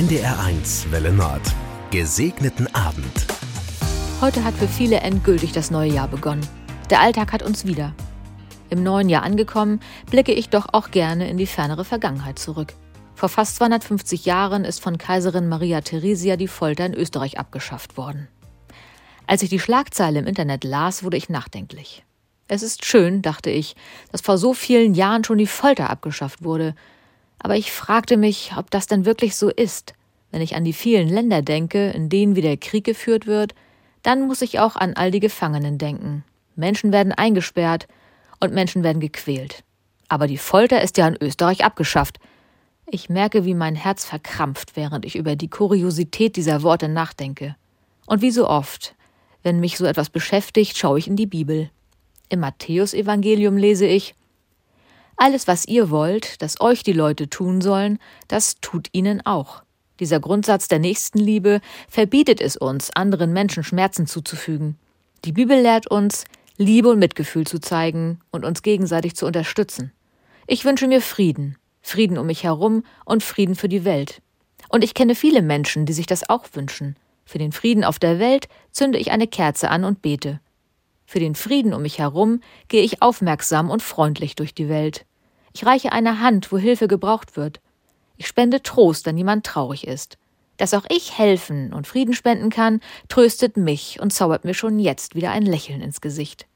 NDR1 Welle Nord. Gesegneten Abend. Heute hat für viele endgültig das neue Jahr begonnen. Der Alltag hat uns wieder. Im neuen Jahr angekommen, blicke ich doch auch gerne in die fernere Vergangenheit zurück. Vor fast 250 Jahren ist von Kaiserin Maria Theresia die Folter in Österreich abgeschafft worden. Als ich die Schlagzeile im Internet las, wurde ich nachdenklich. Es ist schön, dachte ich, dass vor so vielen Jahren schon die Folter abgeschafft wurde. Aber ich fragte mich, ob das denn wirklich so ist. Wenn ich an die vielen Länder denke, in denen wieder Krieg geführt wird, dann muss ich auch an all die Gefangenen denken. Menschen werden eingesperrt und Menschen werden gequält. Aber die Folter ist ja in Österreich abgeschafft. Ich merke, wie mein Herz verkrampft, während ich über die Kuriosität dieser Worte nachdenke. Und wie so oft, wenn mich so etwas beschäftigt, schaue ich in die Bibel. Im Matthäusevangelium lese ich Alles, was ihr wollt, dass euch die Leute tun sollen, das tut ihnen auch. Dieser Grundsatz der Nächstenliebe verbietet es uns, anderen Menschen Schmerzen zuzufügen. Die Bibel lehrt uns, Liebe und Mitgefühl zu zeigen und uns gegenseitig zu unterstützen. Ich wünsche mir Frieden, Frieden um mich herum und Frieden für die Welt. Und ich kenne viele Menschen, die sich das auch wünschen. Für den Frieden auf der Welt zünde ich eine Kerze an und bete. Für den Frieden um mich herum gehe ich aufmerksam und freundlich durch die Welt. Ich reiche eine Hand, wo Hilfe gebraucht wird. Ich spende Trost, wenn jemand traurig ist. Dass auch ich helfen und Frieden spenden kann, tröstet mich und zaubert mir schon jetzt wieder ein Lächeln ins Gesicht.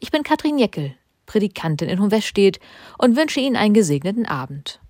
Ich bin Katrin Jeckel, Predikantin in Hohenweststedt und wünsche Ihnen einen gesegneten Abend.